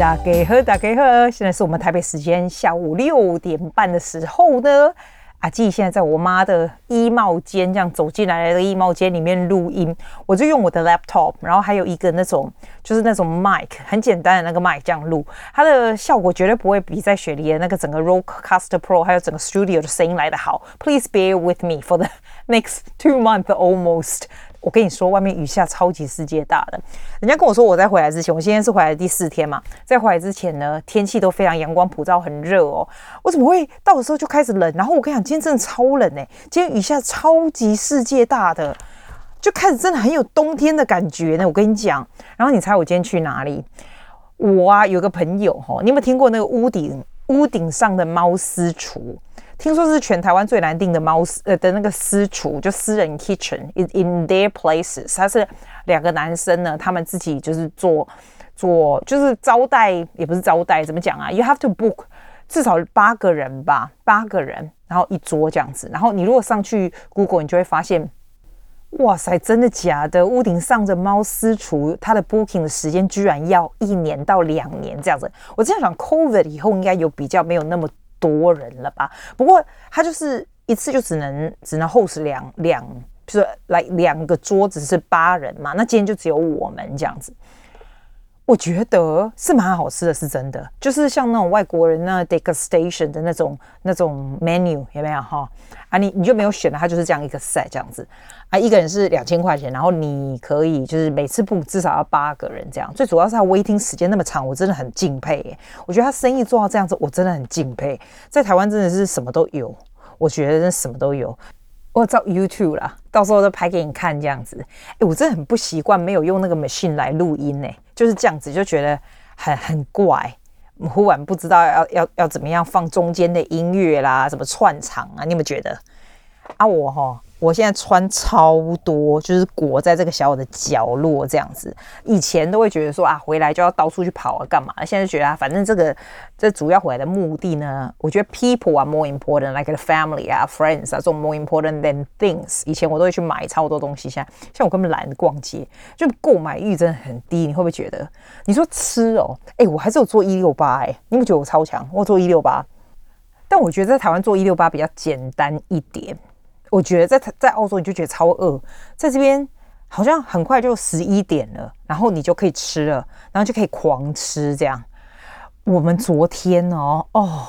大家好，大家好，现在是我们台北时间下午六点半的时候呢。阿纪现在在我妈的衣帽间这样走进来的衣帽间里面录音，我就用我的 laptop，然后还有一个那种就是那种 mic，很简单的那个 mic 这样录，它的效果绝对不会比在雪梨的那个整个 Rodecaster Pro 还有整个 studio 的声音来得好。Please bear with me for the next two months almost。我跟你说，外面雨下超级世界大的。人家跟我说，我在回来之前，我今天是回来第四天嘛，在回来之前呢，天气都非常阳光普照，很热哦。我怎么会到的时候就开始冷？然后我跟你讲，今天真的超冷哎！今天雨下超级世界大的，就开始真的很有冬天的感觉呢。我跟你讲，然后你猜我今天去哪里？我啊，有个朋友哈，你有没有听过那个屋顶屋顶上的猫私厨？听说是全台湾最难订的猫私呃的那个私厨，就私人 kitchen in in their places。他是两个男生呢，他们自己就是做做就是招待，也不是招待，怎么讲啊？You have to book 至少八个人吧，八个人，然后一桌这样子。然后你如果上去 Google，你就会发现，哇塞，真的假的？屋顶上的猫私厨，它的 booking 的时间居然要一年到两年这样子。我这样想，COVID 以后应该有比较没有那么。多人了吧？不过他就是一次就只能只能 host 两两，就是来两个桌子是八人嘛。那今天就只有我们这样子，我觉得是蛮好吃的，是真的。就是像那种外国人那 degustation 的那种那种 menu 有没有哈？啊你，你就没有选了，它就是这样一个 set 这样子。啊，一个人是两千块钱，然后你可以就是每次不至少要八个人这样。最主要是他 waiting 时间那么长，我真的很敬佩耶。我觉得他生意做到这样子，我真的很敬佩。在台湾真的是什么都有，我觉得真的什么都有。我照 YouTube 啦，到时候都拍给你看这样子。哎，我真的很不习惯没有用那个 machine 来录音呢，就是这样子就觉得很很怪。忽然不知道要要要怎么样放中间的音乐啦，怎么串场啊？你有没有觉得？啊，我哈。我现在穿超多，就是裹在这个小小的角落这样子。以前都会觉得说啊，回来就要到处去跑啊，干嘛？现在觉得啊，反正这个这主要回来的目的呢，我觉得 people are more important，like the family 啊，friends 啊，这种 more important than things。以前我都会去买超多东西，现在像我根本懒得逛街，就购买欲真的很低。你会不会觉得？你说吃哦，哎，我还是有做一六八哎，你不觉得我超强？我做一六八，但我觉得在台湾做一六八比较简单一点。我觉得在在澳洲你就觉得超饿，在这边好像很快就十一点了，然后你就可以吃了，然后就可以狂吃这样。我们昨天哦哦，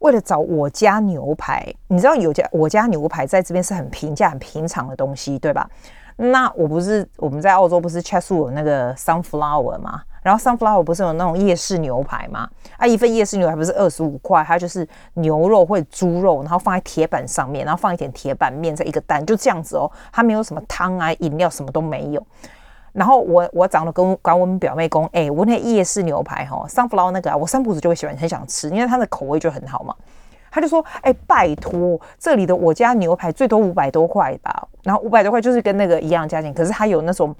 为了找我家牛排，你知道有家我家牛排在这边是很平价、很平常的东西，对吧？那我不是我们在澳洲不是 Chatswood 有那个 Sunflower 吗？然后 Sunflower 不是有那种夜市牛排吗？啊，一份夜市牛排不是二十五块，它就是牛肉或者猪肉，然后放在铁板上面，然后放一点铁板面，在一个蛋，就这样子哦。它没有什么汤啊、饮料，什么都没有。然后我我长得跟管我们表妹讲，哎、我那夜市牛排哈、哦、，Sunflower 那个啊，我三不子就会喜欢，很想吃，因为它的口味就很好嘛。他就说，哎、拜托，这里的我家牛排最多五百多块吧，然后五百多块就是跟那个一样价钱，可是它有那种。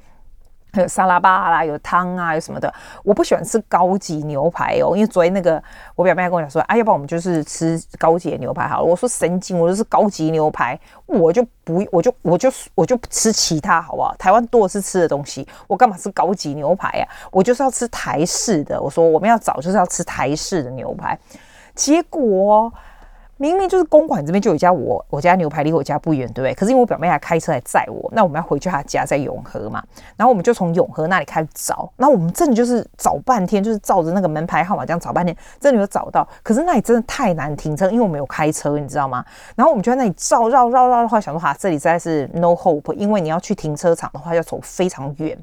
还有沙拉吧啦，有汤啊，有什么的。我不喜欢吃高级牛排哦，因为昨天那个我表妹跟我讲说，啊，要不然我们就是吃高级的牛排好了。我说神经，我就是高级牛排，我就不，我就我就我就吃其他好不好？台湾多的是吃的东西，我干嘛吃高级牛排呀、啊？我就是要吃台式的。我说我们要找就是要吃台式的牛排，结果。明明就是公馆这边就有一家我我家牛排离我家不远，对不对？可是因为我表妹还开车来载我，那我们要回去她家在永和嘛，然后我们就从永和那里开始找，那我们真的就是找半天，就是照着那个门牌号码这样找半天，真的有找到。可是那里真的太难停车，因为我们有开车，你知道吗？然后我们就在那里绕绕绕绕的话，想说哈，这里实在是 no hope，因为你要去停车场的话要走非常远。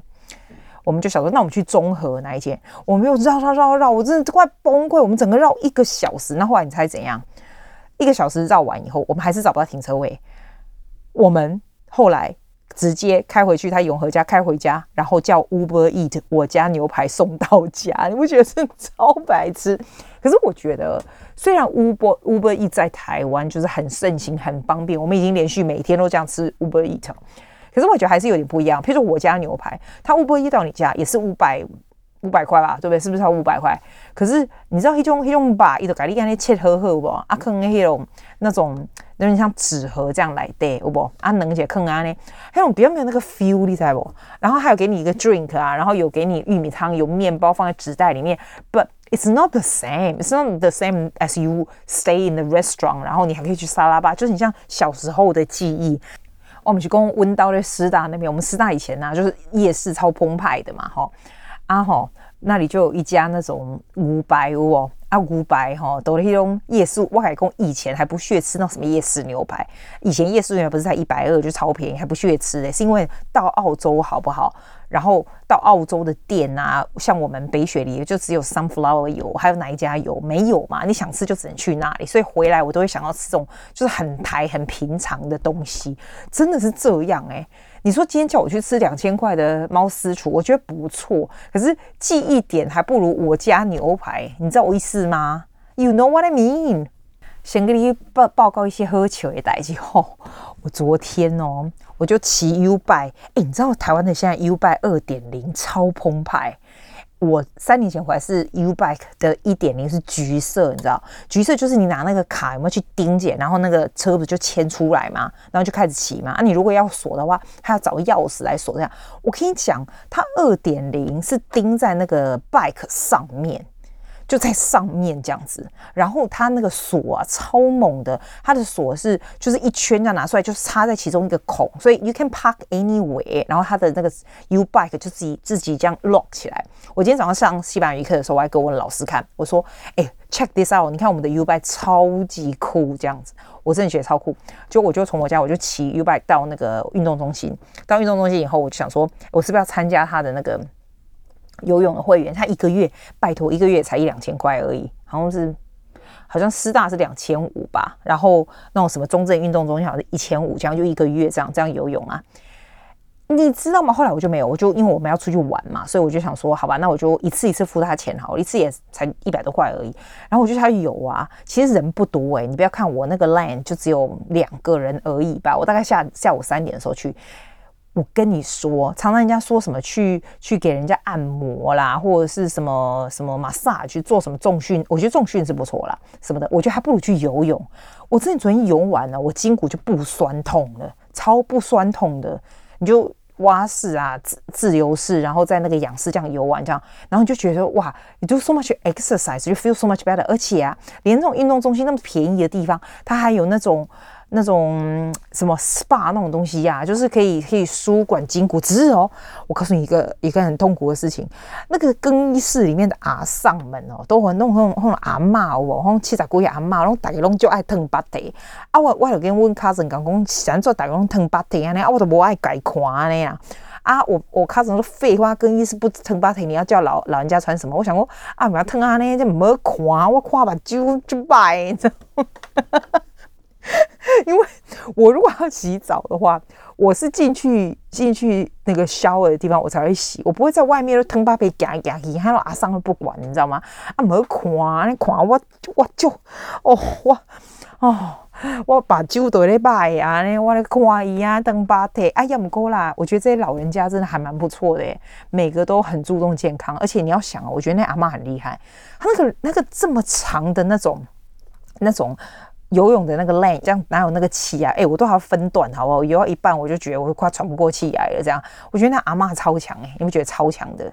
我们就想说，那我们去中和那一间，我们又绕绕绕绕，我真的快崩溃。我们整个绕一个小时，那后来你猜怎样？一个小时绕完以后，我们还是找不到停车位。我们后来直接开回去他永和家，开回家，然后叫 Uber Eat 我家牛排送到家。你不觉得是 超白痴？可是我觉得，虽然 Uber Uber Eat 在台湾就是很盛行、很方便，我们已经连续每天都这样吃 Uber Eat，可是我觉得还是有点不一样。譬如说我家牛排，他 Uber Eat 到你家也是五百。五百块吧，对不对？是不是超五百块？可是你知道那种那种把，伊就改你干那切盒盒不？啊，坑那种那种有点像纸盒这样来的，有不？啊，能解坑啊呢？那种比较没有那个 feel，你知道不？然后还有给你一个 drink 啊，然后有给你玉米汤，有面包放在纸袋里面，But It's not the same. It's not the same as you stay in the restaurant，然后你还可以去沙拉吧，就是你像小时候的记忆。我们去跟温叨的师大那边，我们师大以前呢、啊，就是夜市超澎湃的嘛，吼啊吼，那里就有一家那种五百屋哦。啊，五百哈，都是那种夜市。我还讲以前还不屑吃那什么夜市牛排，以前夜市牛排不是才一百二就超便宜，还不屑吃嘞，是因为到澳洲好不好？然后到澳洲的店啊，像我们北雪梨就只有 sunflower 油，还有哪一家有没有嘛？你想吃就只能去那里，所以回来我都会想要吃这种就是很台很平常的东西，真的是这样诶、你说今天叫我去吃两千块的猫私厨，我觉得不错。可是记忆点还不如我家牛排，你知道我意思吗？You know what I mean？先跟你报报告一些喝酒的代志 后，我昨天哦，我就骑 U bike，哎，你知道台湾的现在 U bike 二点零超澎湃。我三年前回来是 U Bike 的一点零是橘色，你知道，橘色就是你拿那个卡有没有去钉解，然后那个车子就牵出来嘛，然后就开始骑嘛。啊，你如果要锁的话，还要找钥匙来锁。这样，我跟你讲，它二点零是钉在那个 Bike 上面。就在上面这样子，然后它那个锁啊超猛的，它的锁是就是一圈这样拿出来，就是插在其中一个孔，所以 you can park anywhere。然后它的那个 U bike 就自己自己这样 lock 起来。我今天早上上西班牙语课的时候，我还给我老师看，我说：“哎，check this out，你看我们的 U bike 超级酷，这样子，我真的觉得超酷。”就我就从我家我就骑 U bike 到那个运动中心，到运动中心以后，我就想说，我是不是要参加他的那个。游泳的会员，他一个月拜托一个月才一两千块而已，好像是好像师大是两千五吧，然后那种什么中正运动中心好像一千五，这样就一个月这样这样游泳啊，你知道吗？后来我就没有，我就因为我们要出去玩嘛，所以我就想说，好吧，那我就一次一次付他钱好，一次也才一百多块而已。然后我就下去游啊，其实人不多诶、你不要看我那个 line 就只有两个人而已吧，我大概下下午三点的时候去。我跟你说，常常人家说什么去去给人家按摩啦，或者是什么什么马萨去做什么重训，我觉得重训是不错啦，什么的，我觉得还不如去游泳。我真的昨天游完了，我筋骨就不酸痛了，超不酸痛的。你就蛙式啊，自自由式，然后在那个仰式这样游完，这样，然后你就觉得哇，你 do so much exercise，you feel so much better。而且啊，连这种运动中心那么便宜的地方，它还有那种。那种什么 SPA 那种东西呀、就是可以可以舒缓筋骨。只是哦，我告诉你一个一个很痛苦的事情，那个更衣室里面的阿上们哦，都很弄弄弄阿嬷哦，弄七十几岁阿嬷，拢大家拢就爱烫巴蒂。啊，我我有跟阮 cousin 讲讲，想做大家拢烫巴蒂安尼，啊，我都无爱改看安尼啊。啊，我我 cousin 说废话，更衣室不烫巴蒂，你要叫老老人家穿什么？我想说啊，不要烫安尼，这没看，我看把就就摆，你知道吗？因为我如果要洗澡的话，我是进去进去那个 shower 的地方，我才会洗。我不会在外面都腾巴被夹夹一，还有阿桑都不管，你知道吗？啊，没看，你看我我就哦我哦我把酒都在摆啊，呢我来看伊啊，腾巴腿哎呀，不够啦。我觉得这些老人家真的还蛮不错的，每个都很注重健康。而且你要想啊，我觉得那阿妈很厉害，她那个那个这么长的那种那种。游泳的那个 lane，这样哪有那个气啊？哎、欸，我都还要分段，好不好？游到一半我就觉得我快喘不过气来了。这样，我觉得那阿妈超强哎、欸，你们觉得超强的？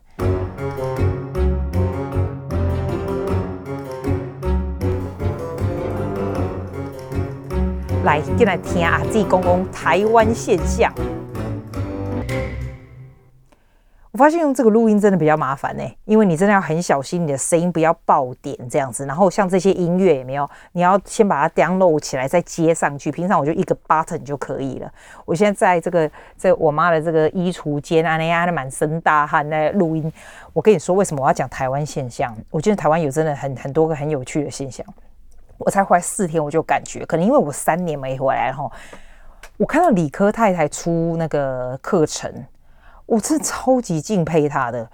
来，进来听阿弟讲讲台湾现象。我发现用这个录音真的比较麻烦呢、因为你真的要很小心你的声音不要爆点这样子。然后像这些音乐也没有，你要先把它 download 起来再接上去。平常我就一个 button 就可以了。我现在在这个在我妈的这个衣橱间啊，那样的满身大汗在录音。我跟你说，为什么我要讲台湾现象？我觉得台湾有真的很很多个很有趣的现象。我才回来四天，我就感觉可能因为我三年没回来哈。我看到理科太太出那个课程。我真的超级敬佩他的，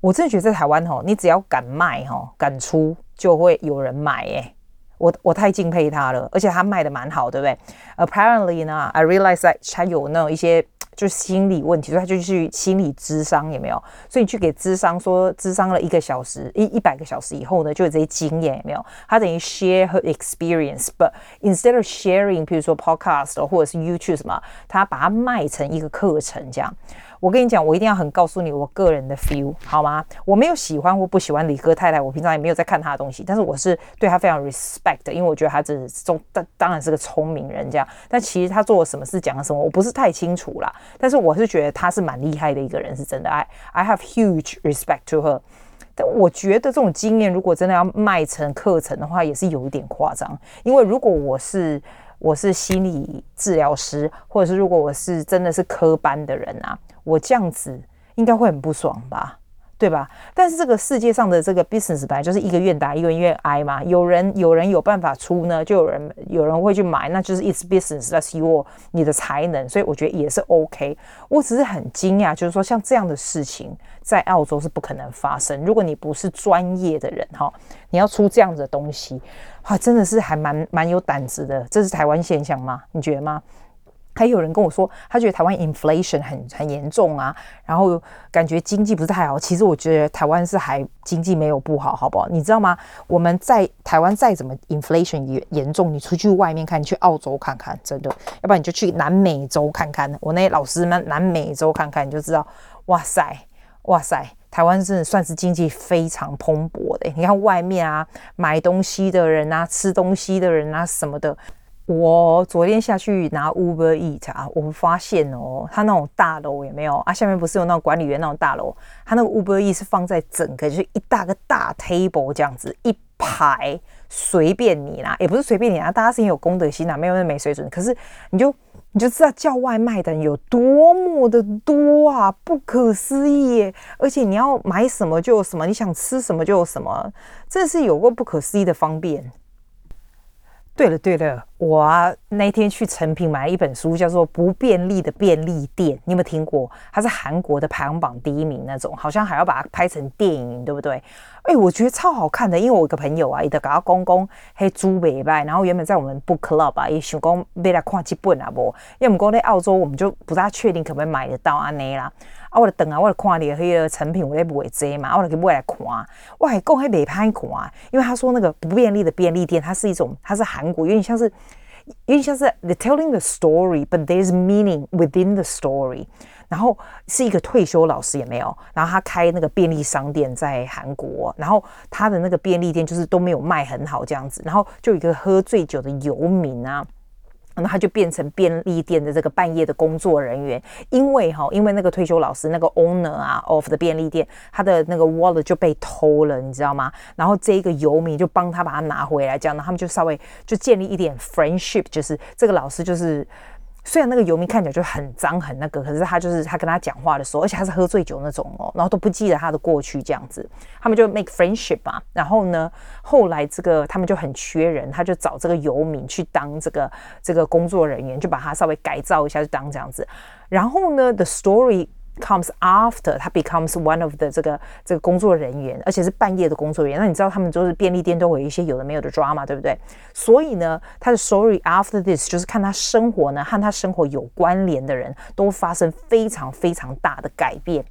我真的觉得在台湾吼，你只要敢卖吼，敢出就会有人买哎，我我太敬佩他了，而且他卖的蛮好，对不对？Apparently 呢，I realize that 他有那种一些就是心理问题，所以他就去心理咨商，有没有？所以你去给咨商说咨商了一个小时一一百个小时以后呢，就有这些经验，有没有？他等于 share her experience，but instead of sharing，比如说 podcast 或者是 YouTube 什么，他把它卖成一个课程这样。我跟你讲，我一定要很告诉你我个人的 feel 好吗？我没有喜欢或不喜欢理科太太，我平常也没有在看她的东西，但是我是对她非常 respect，因为我觉得她真是聪，当当然是个聪明人这样。但其实她做了什么事，讲了什么，我不是太清楚啦。但是我是觉得她是蛮厉害的一个人，是真的。I I have huge respect to her。但我觉得这种经验如果真的要卖成课程的话，也是有一点夸张。因为如果我是我是心理治疗师，或者是如果我是真的是科班的人啊。我这样子应该会很不爽吧，对吧？但是这个世界上的这个 business 本来就是一个愿打一个愿挨嘛。有人有人有办法出呢，就有人有人会去买，那就是 it's business，that's your 你的才能，所以我觉得也是 OK。我只是很惊讶，就是说像这样的事情在澳洲是不可能发生。如果你不是专业的人哈，你要出这样子的东西，哇，真的是还蛮蛮有胆子的。这是台湾现象吗？你觉得吗？还有人跟我说，他觉得台湾 inflation 很很严重啊，然后感觉经济不是太好。其实我觉得台湾是还经济没有不好，好不好？你知道吗？我们在台湾再怎么 inflation 严严重，你出去外面看，你去澳洲看看，真的，要不然你就去南美洲看看。我那些老师们南美洲看看，你就知道，哇塞，哇塞，台湾真的算是经济非常蓬勃的。你看外面啊，买东西的人啊，吃东西的人啊，什么的。我昨天下去拿 Uber Eat 啊，我发现哦，他那种大楼也没有啊？下面不是有那种管理员那种大楼？他那个 Uber Eat 是放在整个就是一大个大 table 这样子一排，随便你拿，也不是随便你拿，大家是有公德心啊，没有那没水准。可是你就你就知道叫外卖的人有多么的多啊，不可思议耶！而且你要买什么就有什么，你想吃什么就有什么，这是有过不可思议的方便。对了对了，我啊那天去诚品买了一本书，叫做《不便利的便利店》，你有没有听过？它是韩国的排行榜第一名那种，好像还要把它拍成电影，对不对？哎，我觉得超好看的，因为我一个朋友啊，伊的搞公公黑猪尾巴，然后原本在我们 book club 啊，也想讲买来看几本啊，不，因为我们讲在澳洲，我们就不大确定可不可以买得到安内啦。啊，我就等啊，我就看你迄个成品，我在买这嘛，我就去买来看。我还讲还没拍看，因为他说那个不便利的便利店，它是一种，它是韩国，有点像是，有点像是 the telling the story，but there's meaning within the story。然后是一个退休老师也没有，然后他开那个便利商店在韩国，然后他的那个便利店就是都没有卖很好这样子，然后就有一个喝醉酒的游民啊。那他就变成便利店的这个半夜的工作人员，因为哈，因为那个退休老师那个 owner 啊，of 的便利店，他的那个 wallet 就被偷了，你知道吗？然后这一个游民就帮他把它拿回来，这样呢，他们就稍微就建立一点 friendship，就是这个老师就是。虽然那个游民看起来就很脏很那个，可是他就是他跟他讲话的时候，而且他是喝醉酒那种哦，然后都不记得他的过去这样子，他们就 make friendship 嘛。然后呢，后来这个他们就很缺人，他就找这个游民去当这个这个工作人员，就把他稍微改造一下，就当这样子。然后呢，the story。Comes after 他 becomes one of the 这个这个工作人员，而且是半夜的工作人员。那你知道他们就是便利店都会有一些有的没有的 drama，对不对？所以呢，他的 story after this 就是看他生活呢和他生活有关联的人都发生非常非常大的改变。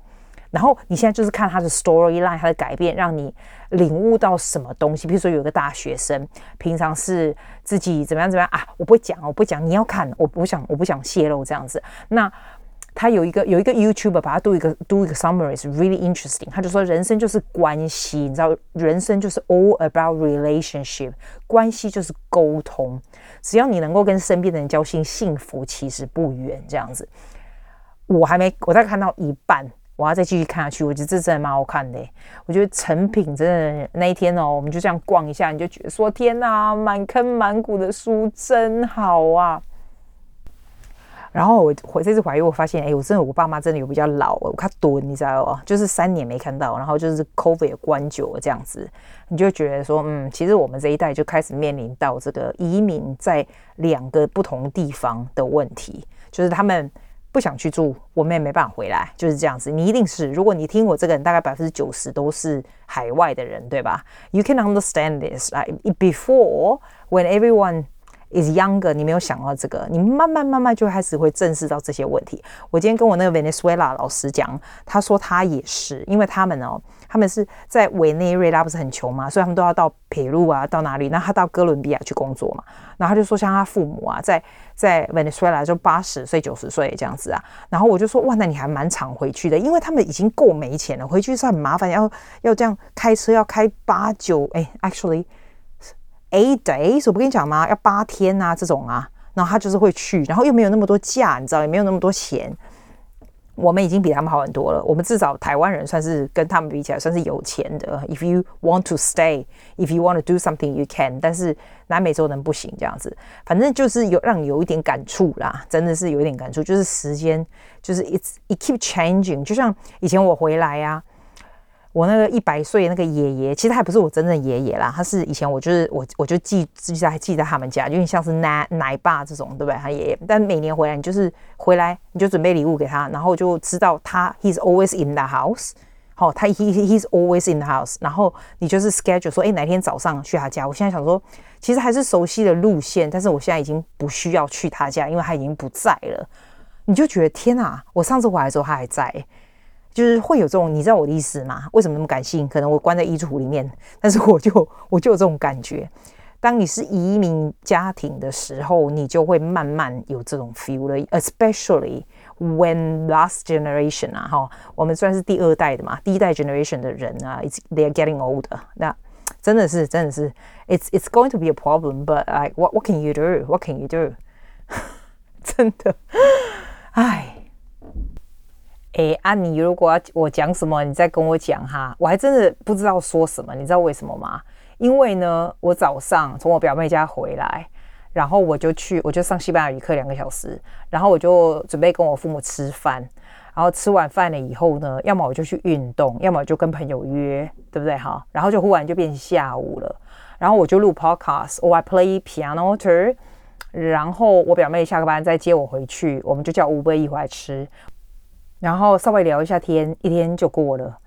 然后你现在就是看他的 storyline，他的改变让你领悟到什么东西。比如说有个大学生，平常是自己怎么样怎么样啊？我不会讲，我不讲，你要看，我不想我不想泄露这样子。那。他有一个有一个 YouTuber 把他读一个读一个 summary is really interesting。他就说人生就是关系，你知道，人生就是 all about relationship，关系就是沟通。只要你能够跟身边的人交心，幸福其实不远。这样子，我还没，我再看到一半，我要再继续看下去。我觉得这真的蛮好看的。我觉得成品真的那一天哦，我们就这样逛一下，你就觉得说天哪，满坑满谷的书真好啊。然后我回这次怀孕，我发现，哎，我真的，我爸妈真的有比较老，我看多，你知道吗？就是三年没看到，然后就是 COVID 也关久了这样子，你就觉得说，嗯，其实我们这一代就开始面临到这个移民在两个不同地方的问题，就是他们不想去住，我们也没办法回来，就是这样子。你一定是，如果你听我这个人，大概百分之九十都是海外的人，对吧？You can understand this, like before when everyone is younger，你没有想到这个，你慢慢慢慢就开始会正视到这些问题。我今天跟我那个 Venezuela 老师讲，他说他也是，因为他们哦，他们是在委内瑞拉不是很穷嘛，所以他们都要到秘鲁啊，到哪里？那他到哥伦比亚去工作嘛，然后他就说像他父母啊，在在 Venezuela 就八十岁、九十岁这样子啊，然后我就说哇，那你还蛮常回去的，因为他们已经够没钱了，回去是很麻烦，要要这样开车要开八九哎，actually。Eight days，我不跟你讲吗？要八天啊，这种啊，然后他就是会去，然后又没有那么多假，你知道，也没有那么多钱。我们已经比他们好很多了。我们至少台湾人算是跟他们比起来算是有钱的。If you want to stay, if you want to do something, you can。但是南美洲人不行这样子。反正就是有让你有一点感触啦，真的是有一点感触。就是时间，就是 it's it keep changing。就像以前我回来呀、啊。我那个一百岁那个爷爷，其实还不是我真正爷爷啦，他是以前我就是我我就寄寄在记在他们家，有点像是奶奶爸这种，对不对？他爷爷，但每年回来你就是回来你就准备礼物给他，然后就知道他 he's always in the house，好，他 he he's always in the house，然后你就是 schedule 说，哎，哪天早上去他家。我现在想说，其实还是熟悉的路线，但是我现在已经不需要去他家，因为他已经不在了。你就觉得天哪，我上次回来的时候他还在。就是会有这种，你知道我的意思吗？为什么那么感性？可能我关在衣橱里面，但是我就我就有这种感觉。当你是移民家庭的时候，你就会慢慢有这种 feel 了。Especially when last generation 啊，哈，我们算是第二代的嘛，第一代 generation 的人啊，it's they are getting older。那真的是真的是，it's it's going to be a problem，but like what what can you do？What can you do？真的，唉。哎，啊，你如果要我讲什么，你再跟我讲哈。我还真的不知道说什么，你知道为什么吗？因为呢，我早上从我表妹家回来，然后我就去，我就上西班牙语课两个小时，然后我就准备跟我父母吃饭，然后吃完饭了以后呢，要么我就去运动，要么就跟朋友约，对不对哈？然后就忽然就变下午了，然后我就录 podcast，我还 play piano too，然后我表妹下个班再接我回去，我们就叫吴博一回来吃。然后稍微聊一下天，一天就过了。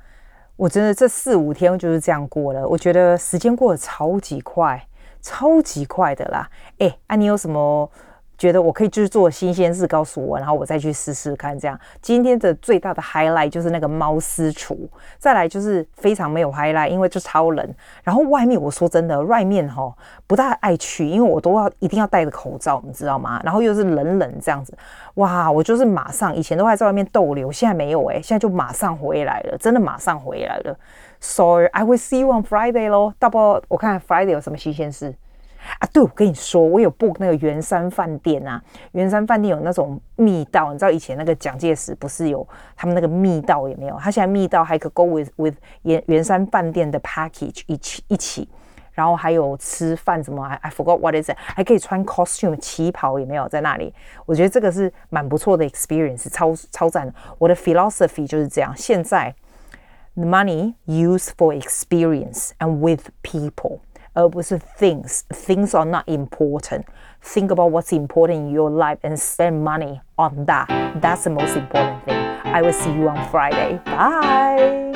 我真的这四五天就是这样过了。我觉得时间过得超级快，超级快的啦。哎，那，你有什么？觉得我可以就是做新鲜事，告诉我，然后我再去试试看。这样今天的最大的 highlight 就是那个猫私厨，再来就是非常没有 highlight，因为就超冷。然后外面我说真的，外面哈不大爱去，因为我都要一定要戴着口罩，你知道吗？然后又是冷冷这样子，哇！我就是马上以前都还在外面逗留，现在没有诶、欸，现在就马上回来了，真的马上回来了。Sorry，I will see you on Friday 咯。大不我看 Friday 有什么新鲜事。啊，对，我跟你说，我有 book 那个圆山饭店啊，圆山饭店有那种密道，你知道以前那个蒋介石不是有他们那个密道有没有？他现在密道还可 go with with 圆圆山饭店的 package 一起一起，然后还有吃饭什么，I forgot what is it，还可以穿 costume 旗袍有没有在那里？我觉得这个是蛮不错的 experience，超超赞的。我的 philosophy 就是这样，现在 money use for experience and with people。而不是 things. Things are not important. Think about what's important in your life and spend money on that. That's the most important thing. I will see you on Friday. Bye.